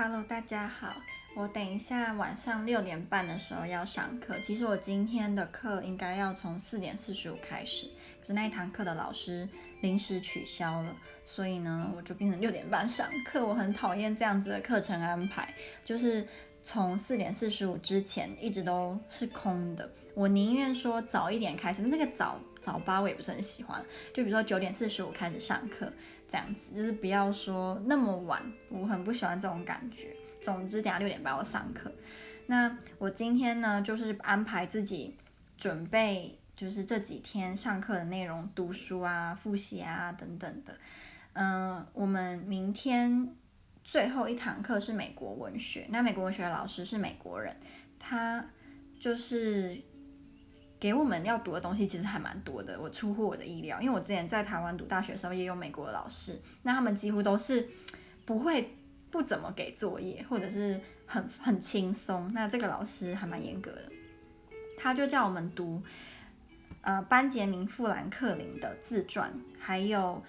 Hello，大家好。我等一下晚上六点半的时候要上课。其实我今天的课应该要从四点四十五开始，可是那一堂课的老师临时取消了，所以呢，我就变成六点半上课。我很讨厌这样子的课程安排，就是从四点四十五之前一直都是空的。我宁愿说早一点开始，那这个早早八我也不是很喜欢。就比如说九点四十五开始上课。这样子就是不要说那么晚，我很不喜欢这种感觉。总之，等下六点半我上课。那我今天呢，就是安排自己准备，就是这几天上课的内容，读书啊、复习啊等等的。嗯、我们明天最后一堂课是美国文学，那美国文学的老师是美国人，他就是。给我们要读的东西其实还蛮多的，我出乎我的意料，因为我之前在台湾读大学的时候也有美国的老师，那他们几乎都是不会不怎么给作业，或者是很很轻松。那这个老师还蛮严格的，他就叫我们读呃班杰明富兰克林的自传，还有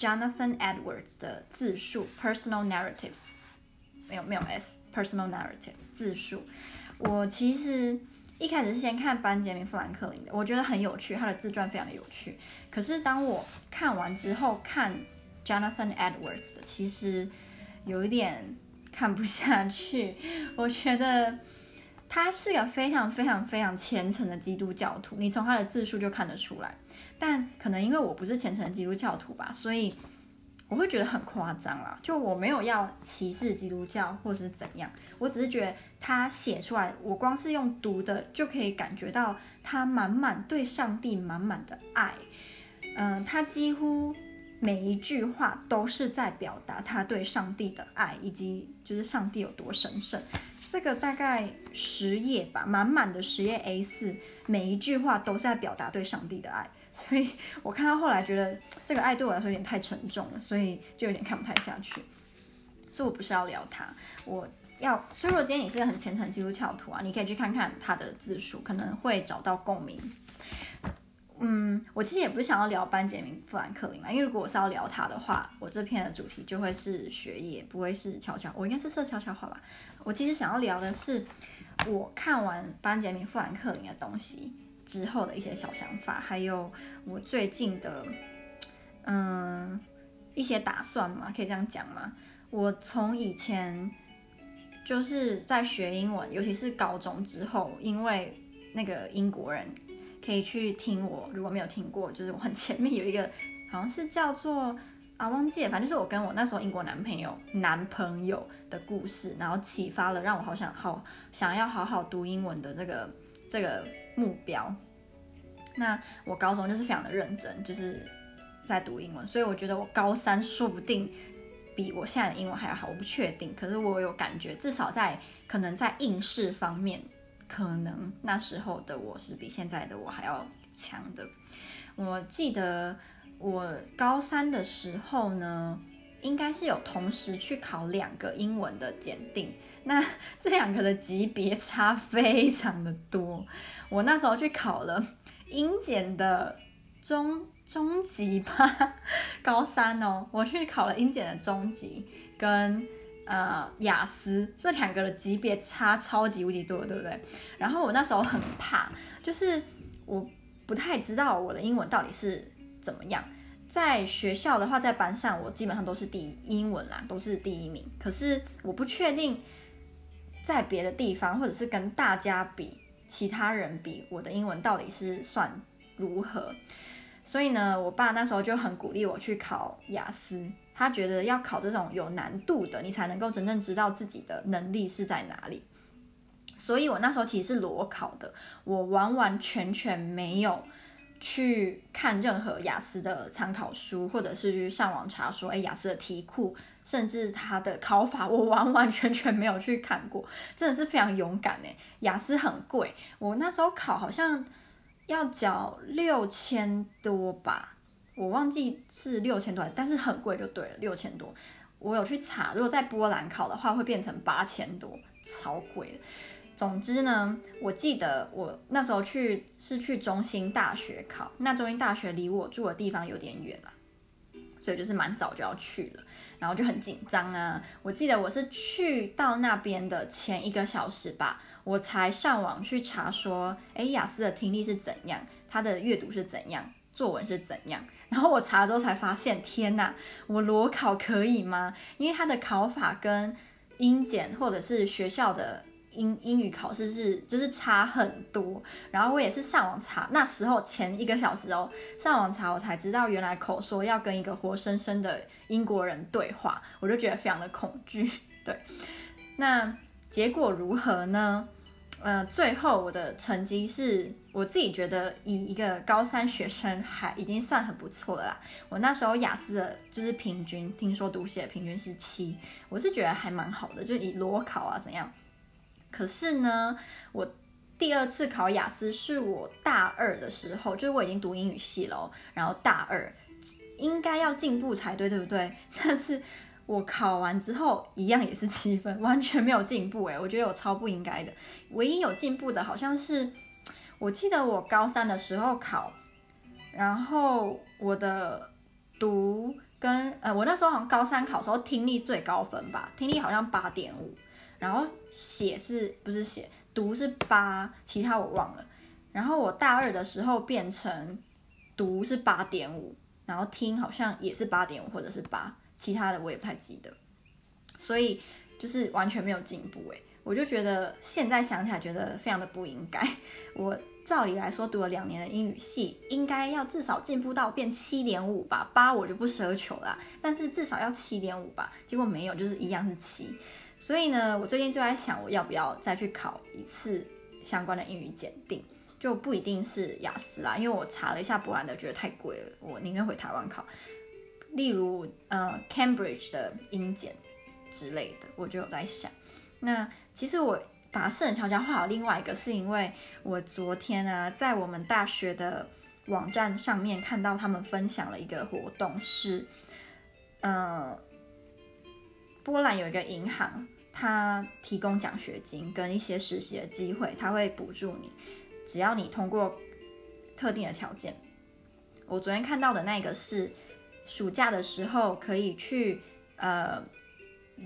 Jonathan Edwards 的自述 Personal Narratives，没有没有 S Personal Narrative 自述。我其实。一开始是先看班杰明·富兰克林的，我觉得很有趣，他的自传非常的有趣。可是当我看完之后，看 Jonathan Edwards 的，其实有一点看不下去。我觉得他是个非常非常非常虔诚的基督教徒，你从他的自述就看得出来。但可能因为我不是虔诚的基督教徒吧，所以。我会觉得很夸张啦，就我没有要歧视基督教或是怎样，我只是觉得他写出来，我光是用读的就可以感觉到他满满对上帝满满的爱，嗯、他几乎每一句话都是在表达他对上帝的爱，以及就是上帝有多神圣。这个大概十页吧，满满的十页 A4，每一句话都是在表达对上帝的爱。所以我看到后来觉得这个爱对我来说有点太沉重了，所以就有点看不太下去。所以我不是要聊他，我要，所以如果今天你是个很虔诚基督教徒啊，你可以去看看他的字数，可能会找到共鸣。嗯，我其实也不是想要聊班杰明富兰克林嘛，因为如果我是要聊他的话，我这篇的主题就会是学业，不会是悄悄，我应该是说悄悄话吧。我其实想要聊的是我看完班杰明富兰克林的东西。之后的一些小想法，还有我最近的，嗯，一些打算嘛，可以这样讲吗？我从以前就是在学英文，尤其是高中之后，因为那个英国人可以去听我，如果没有听过，就是我很前面有一个好像是叫做啊，忘记了，反正就是我跟我那时候英国男朋友男朋友的故事，然后启发了让我好想好想要好好读英文的这个这个。目标，那我高中就是非常的认真，就是在读英文，所以我觉得我高三说不定比我现在的英文还要好，我不确定，可是我有感觉，至少在可能在应试方面，可能那时候的我是比现在的我还要强的。我记得我高三的时候呢，应该是有同时去考两个英文的检定。那 这两个的级别差非常的多，我那时候去考了英检的中中级吧，高三哦，我去考了英检的中级跟呃雅思，这两个的级别差超级无敌多，对不对？然后我那时候很怕，就是我不太知道我的英文到底是怎么样，在学校的话，在班上我基本上都是第一，英文啦都是第一名，可是我不确定。在别的地方，或者是跟大家比，其他人比，我的英文到底是算如何？所以呢，我爸那时候就很鼓励我去考雅思，他觉得要考这种有难度的，你才能够真正知道自己的能力是在哪里。所以我那时候其实是裸考的，我完完全全没有去看任何雅思的参考书，或者是去上网查说，哎，雅思的题库。甚至他的考法，我完完全全没有去看过，真的是非常勇敢哎！雅思很贵，我那时候考好像要缴六千多吧，我忘记是六千多，但是很贵就对了，六千多。我有去查，如果在波兰考的话，会变成八千多，超贵的。总之呢，我记得我那时候去是去中心大学考，那中心大学离我住的地方有点远了，所以就是蛮早就要去了。然后就很紧张啊。我记得我是去到那边的前一个小时吧，我才上网去查说，诶，雅思的听力是怎样，它的阅读是怎样，作文是怎样。然后我查了之后才发现，天呐，我裸考可以吗？因为它的考法跟英检或者是学校的。英英语考试是就是差很多，然后我也是上网查，那时候前一个小时哦，上网查我才知道原来口说要跟一个活生生的英国人对话，我就觉得非常的恐惧。对，那结果如何呢？呃，最后我的成绩是我自己觉得以一个高三学生还已经算很不错了啦。我那时候雅思的就是平均，听说读写平均是七，我是觉得还蛮好的，就以裸考啊怎样。可是呢，我第二次考雅思是我大二的时候，就是我已经读英语系了，然后大二应该要进步才对，对不对？但是我考完之后一样也是七分，完全没有进步诶，我觉得我超不应该的。唯一有进步的好像是，我记得我高三的时候考，然后我的读跟呃，我那时候好像高三考时候听力最高分吧，听力好像八点五。然后写是不是写读是八，其他我忘了。然后我大二的时候变成读是八点五，然后听好像也是八点五或者是八，其他的我也不太记得。所以就是完全没有进步诶，我就觉得现在想起来觉得非常的不应该。我照理来说读了两年的英语系，应该要至少进步到变七点五吧，八我就不奢求了，但是至少要七点五吧。结果没有，就是一样是七。所以呢，我最近就在想，我要不要再去考一次相关的英语检定，就不一定是雅思啦，因为我查了一下波兰的，觉得太贵了，我宁愿回台湾考。例如，呃，Cambridge 的英检之类的，我就有在想。那其实我把圣人桥这样画好另外一个，是因为我昨天啊，在我们大学的网站上面看到他们分享了一个活动，是，呃。波兰有一个银行，它提供奖学金跟一些实习的机会，它会补助你，只要你通过特定的条件。我昨天看到的那个是暑假的时候可以去呃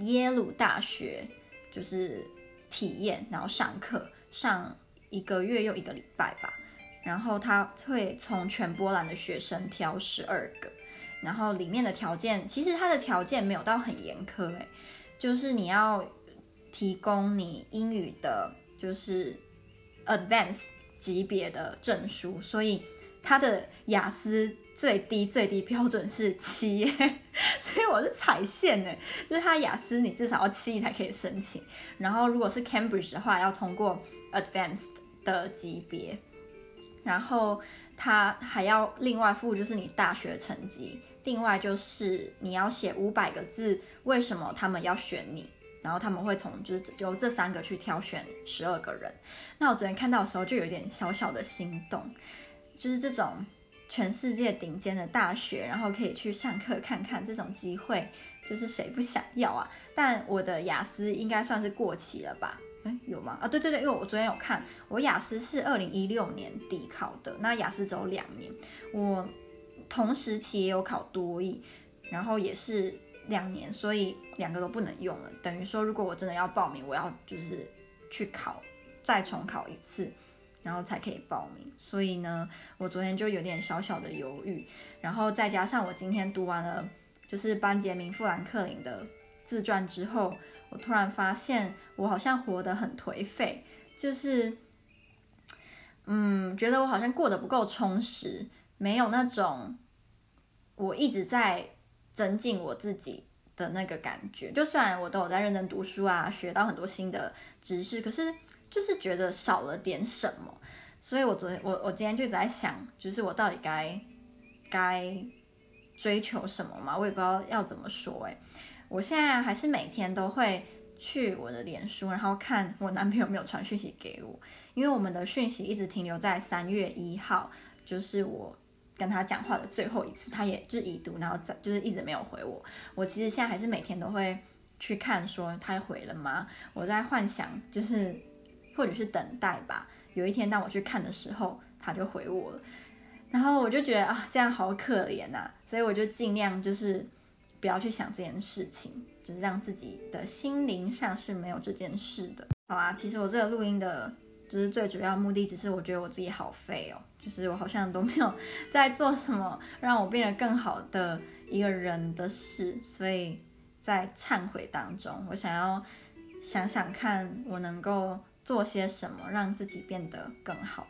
耶鲁大学，就是体验，然后上课上一个月又一个礼拜吧，然后他会从全波兰的学生挑十二个。然后里面的条件，其实他的条件没有到很严苛，诶，就是你要提供你英语的，就是 advanced 级别的证书，所以它的雅思最低最低标准是七，所以我是踩线呢，就是它雅思你至少要七才可以申请，然后如果是 Cambridge 的话，要通过 advanced 的级别，然后它还要另外附就是你大学成绩。另外就是你要写五百个字，为什么他们要选你？然后他们会从就是由这三个去挑选十二个人。那我昨天看到的时候就有点小小的心动，就是这种全世界顶尖的大学，然后可以去上课看看这种机会，就是谁不想要啊？但我的雅思应该算是过期了吧？哎，有吗？啊，对对对，因为我昨天有看，我雅思是二零一六年底考的，那雅思只有两年，我。同时期也有考多益，然后也是两年，所以两个都不能用了。等于说，如果我真的要报名，我要就是去考，再重考一次，然后才可以报名。所以呢，我昨天就有点小小的犹豫，然后再加上我今天读完了就是班杰明富兰克林的自传之后，我突然发现我好像活得很颓废，就是嗯，觉得我好像过得不够充实。没有那种我一直在增进我自己的那个感觉，就虽然我都有在认真读书啊，学到很多新的知识，可是就是觉得少了点什么。所以我昨天我我今天就在想，就是我到底该该追求什么嘛？我也不知道要怎么说哎。我现在还是每天都会去我的脸书，然后看我男朋友没有传讯息给我，因为我们的讯息一直停留在三月一号，就是我。跟他讲话的最后一次，他也就是已读，然后在就是一直没有回我。我其实现在还是每天都会去看，说他回了吗？我在幻想，就是或者是等待吧。有一天当我去看的时候，他就回我了。然后我就觉得啊，这样好可怜呐、啊，所以我就尽量就是不要去想这件事情，就是让自己的心灵上是没有这件事的。好啊，其实我这个录音的，就是最主要目的，只是我觉得我自己好废哦，就是我好像都没有在做什么让我变得更好的一个人的事，所以在忏悔当中，我想要想想看，我能够做些什么让自己变得更好。